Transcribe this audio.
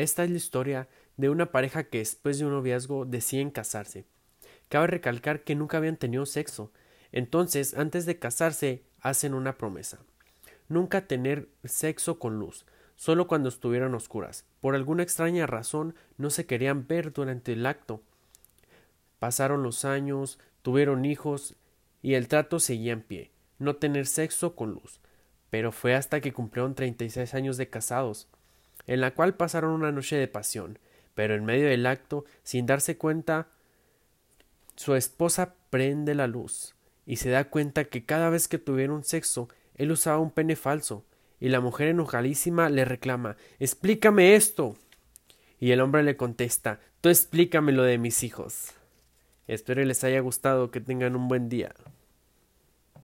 Esta es la historia de una pareja que después de un noviazgo deciden casarse. Cabe recalcar que nunca habían tenido sexo. Entonces, antes de casarse, hacen una promesa. Nunca tener sexo con luz, solo cuando estuvieran oscuras. Por alguna extraña razón no se querían ver durante el acto. Pasaron los años, tuvieron hijos y el trato seguía en pie. No tener sexo con luz. Pero fue hasta que cumplieron treinta y seis años de casados, en la cual pasaron una noche de pasión, pero en medio del acto, sin darse cuenta, su esposa prende la luz y se da cuenta que cada vez que tuvieron sexo, él usaba un pene falso, y la mujer enojadísima le reclama Explícame esto. Y el hombre le contesta Tú explícame lo de mis hijos. Espero les haya gustado, que tengan un buen día.